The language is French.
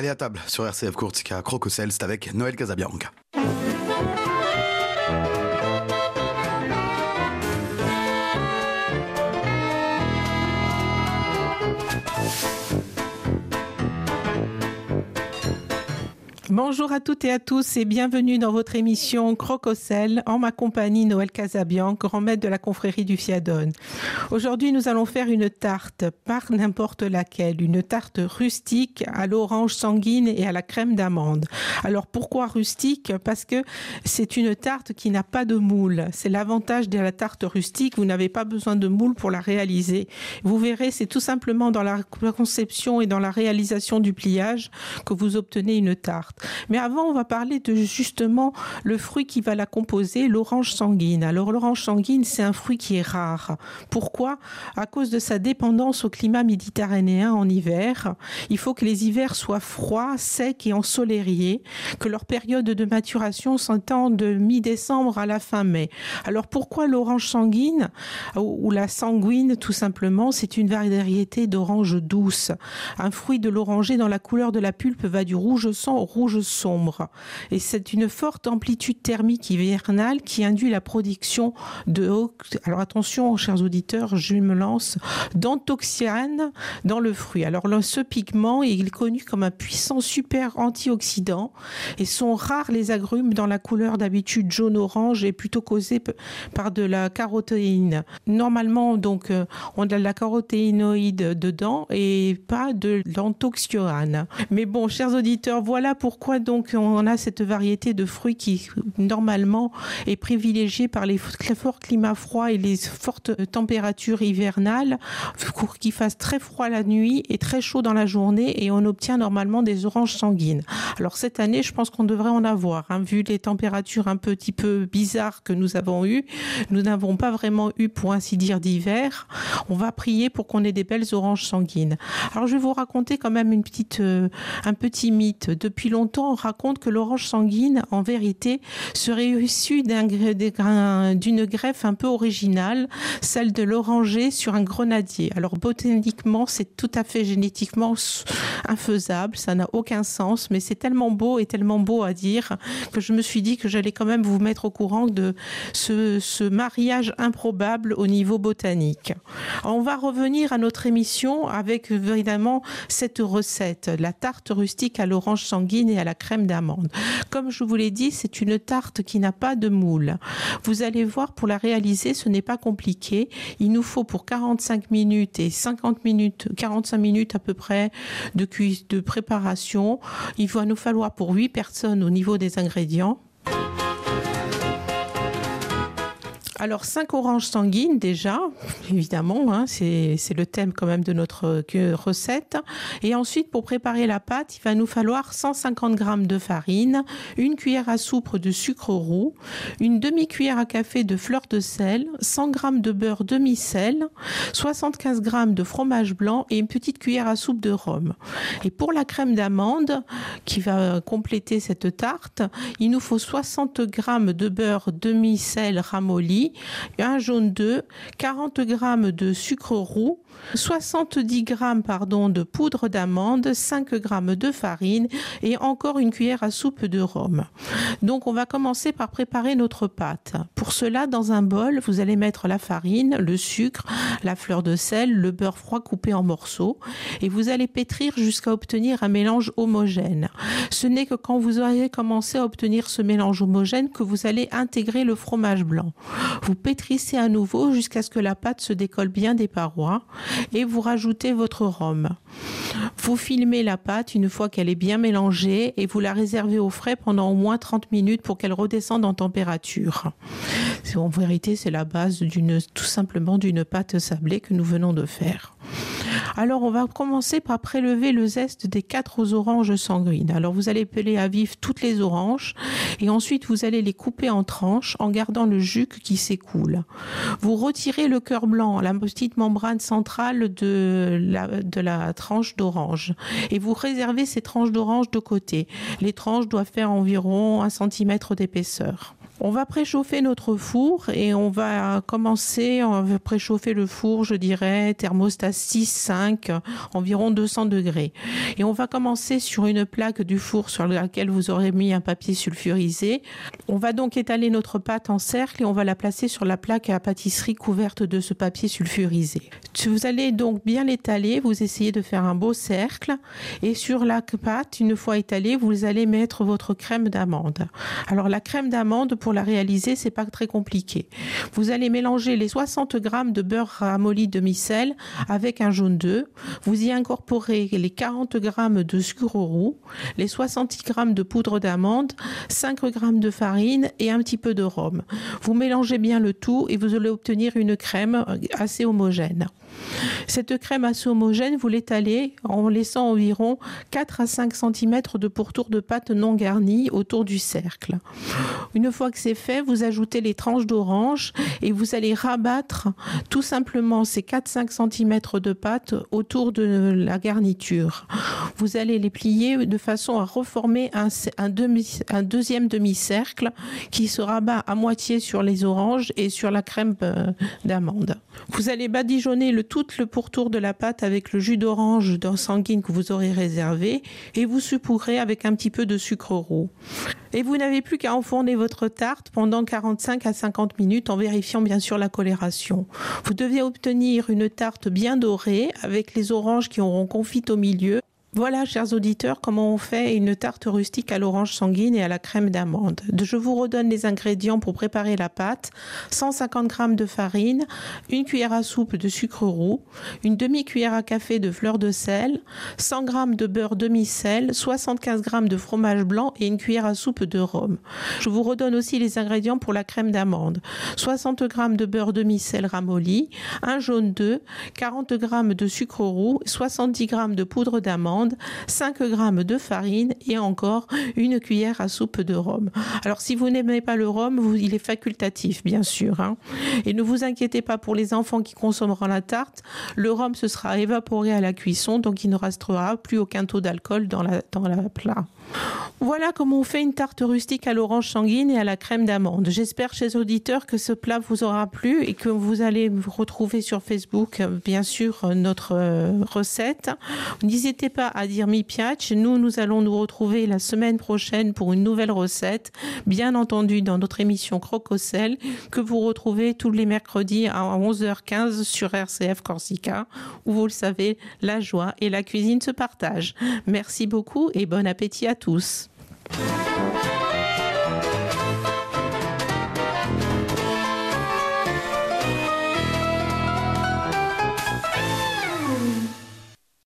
Allez à table sur RCF Courtica Crococel, c'est avec Noël Casabianca. Bonjour à toutes et à tous et bienvenue dans votre émission Crococel en ma compagnie Noël Casabian, grand maître de la confrérie du Fiadone. Aujourd'hui, nous allons faire une tarte, par n'importe laquelle, une tarte rustique à l'orange sanguine et à la crème d'amande. Alors pourquoi rustique? Parce que c'est une tarte qui n'a pas de moule. C'est l'avantage de la tarte rustique, vous n'avez pas besoin de moule pour la réaliser. Vous verrez, c'est tout simplement dans la conception et dans la réalisation du pliage que vous obtenez une tarte. Mais avant, on va parler de justement le fruit qui va la composer, l'orange sanguine. Alors l'orange sanguine, c'est un fruit qui est rare. Pourquoi? À cause de sa dépendance au climat méditerranéen en hiver. Il faut que les hivers soient froids, secs et ensoleillés, que leur période de maturation s'entend de mi-décembre à la fin mai. Alors pourquoi l'orange sanguine? Ou la sanguine tout simplement C'est une variété d'orange douce. Un fruit de l'oranger dans la couleur de la pulpe va du rouge sang au rouge sombre. Et c'est une forte amplitude thermique hivernale qui induit la production de, alors attention, chers auditeurs, je me lance, d'anthocyane dans le fruit. Alors ce pigment est connu comme un puissant super antioxydant et sont rares les agrumes dans la couleur d'habitude jaune-orange et plutôt causés par de la carotéine. Normalement, donc, euh, on a de la carotéinoïde dedans et pas de l'anthocyane. Mais bon, chers auditeurs, voilà pourquoi pourquoi donc on a cette variété de fruits qui normalement est privilégiée par les forts climats froids et les fortes températures hivernales, pour qu'il fasse très froid la nuit et très chaud dans la journée et on obtient normalement des oranges sanguines. Alors cette année, je pense qu'on devrait en avoir, hein, vu les températures un petit peu bizarres que nous avons eues. Nous n'avons pas vraiment eu, pour ainsi dire, d'hiver. On va prier pour qu'on ait des belles oranges sanguines. Alors je vais vous raconter quand même euh, un petit mythe. Depuis longtemps, on raconte que l'orange sanguine, en vérité, serait issue d'une greffe un peu originale, celle de l'oranger sur un grenadier. Alors botaniquement, c'est tout à fait génétiquement infaisable, ça n'a aucun sens, mais c'est tellement beau et tellement beau à dire que je me suis dit que j'allais quand même vous mettre au courant de ce, ce mariage improbable au niveau botanique. On va revenir à notre émission avec évidemment cette recette, la tarte rustique à l'orange sanguine à la crème d'amande. Comme je vous l'ai dit, c'est une tarte qui n'a pas de moule. Vous allez voir, pour la réaliser, ce n'est pas compliqué. Il nous faut pour 45 minutes et 50 minutes, 45 minutes à peu près de de préparation. Il va nous falloir pour 8 personnes au niveau des ingrédients Alors, cinq oranges sanguines déjà, évidemment, hein, c'est le thème quand même de notre recette. Et ensuite, pour préparer la pâte, il va nous falloir 150 g de farine, une cuillère à soupe de sucre roux, une demi-cuillère à café de fleur de sel, 100 g de beurre demi-sel, 75 g de fromage blanc et une petite cuillère à soupe de rhum. Et pour la crème d'amande qui va compléter cette tarte, il nous faut 60 g de beurre demi-sel ramolli, un jaune d'œuf, 40 g de sucre roux, 70 g pardon, de poudre d'amande, 5 g de farine et encore une cuillère à soupe de rhum. Donc on va commencer par préparer notre pâte. Pour cela, dans un bol, vous allez mettre la farine, le sucre, la fleur de sel, le beurre froid coupé en morceaux et vous allez pétrir jusqu'à obtenir un mélange homogène. Ce n'est que quand vous aurez commencé à obtenir ce mélange homogène que vous allez intégrer le fromage blanc. Vous pétrissez à nouveau jusqu'à ce que la pâte se décolle bien des parois et vous rajoutez votre rhum. Vous filmez la pâte une fois qu'elle est bien mélangée et vous la réservez au frais pendant au moins 30 minutes pour qu'elle redescende en température. En vérité, c'est la base tout simplement d'une pâte sablée que nous venons de faire. Alors, on va commencer par prélever le zeste des quatre oranges sanguines. Alors, vous allez peler à vif toutes les oranges et ensuite vous allez les couper en tranches en gardant le jus qui s'écoule. Vous retirez le cœur blanc, la petite membrane centrale de la, de la tranche d'orange et vous réservez ces tranches d'orange de côté. Les tranches doivent faire environ un centimètre d'épaisseur. On va préchauffer notre four et on va commencer, on va préchauffer le four, je dirais, thermostat 6, 5, environ 200 degrés. Et on va commencer sur une plaque du four sur laquelle vous aurez mis un papier sulfurisé. On va donc étaler notre pâte en cercle et on va la placer sur la plaque à pâtisserie couverte de ce papier sulfurisé. Vous allez donc bien l'étaler, vous essayez de faire un beau cercle et sur la pâte, une fois étalée, vous allez mettre votre crème d'amande. Alors la crème d'amande, pour la réaliser, c'est pas très compliqué. Vous allez mélanger les 60 grammes de beurre ramolli demi-sel avec un jaune d'œuf. Vous y incorporez les 40 grammes de sucre roux, les 60 grammes de poudre d'amande, 5 grammes de farine et un petit peu de rhum. Vous mélangez bien le tout et vous allez obtenir une crème assez homogène. Cette crème assez homogène, vous l'étalez en laissant environ 4 à 5 cm de pourtour de pâte non garnie autour du cercle. Une fois que fait, vous ajoutez les tranches d'orange et vous allez rabattre tout simplement ces 4-5 cm de pâte autour de la garniture. Vous allez les plier de façon à reformer un, deuxième demi-cercle qui se rabat à moitié sur les oranges et sur la crème euh, d'amande. Vous allez badigeonner le tout le pourtour de la pâte avec le jus d'orange sanguine que vous aurez réservé et vous saupoudrez avec un petit peu de sucre roux. Et vous n'avez plus qu'à enfourner votre pendant 45 à 50 minutes en vérifiant bien sûr la coloration. Vous devez obtenir une tarte bien dorée avec les oranges qui auront confit au milieu voilà, chers auditeurs, comment on fait une tarte rustique à l'orange sanguine et à la crème d'amande. Je vous redonne les ingrédients pour préparer la pâte. 150 g de farine, une cuillère à soupe de sucre roux, une demi-cuillère à café de fleur de sel, 100 g de beurre demi-sel, 75 g de fromage blanc et une cuillère à soupe de rhum. Je vous redonne aussi les ingrédients pour la crème d'amande. 60 g de beurre demi-sel ramolli, un jaune d'œuf, 40 g de sucre roux, 70 g de poudre d'amande, 5 g de farine et encore une cuillère à soupe de rhum. Alors si vous n'aimez pas le rhum, il est facultatif bien sûr. Hein. Et ne vous inquiétez pas pour les enfants qui consommeront la tarte, le rhum se sera évaporé à la cuisson, donc il ne restera plus aucun taux d'alcool dans la, dans la plat. Voilà comment on fait une tarte rustique à l'orange sanguine et à la crème d'amande. J'espère, chers auditeurs, que ce plat vous aura plu et que vous allez retrouver sur Facebook, bien sûr, notre euh, recette. N'hésitez pas à dire mi piace. Nous, nous allons nous retrouver la semaine prochaine pour une nouvelle recette, bien entendu dans notre émission Crococel, que vous retrouvez tous les mercredis à 11h15 sur RCF Corsica, où vous le savez, la joie et la cuisine se partagent. Merci beaucoup et bon appétit à tous.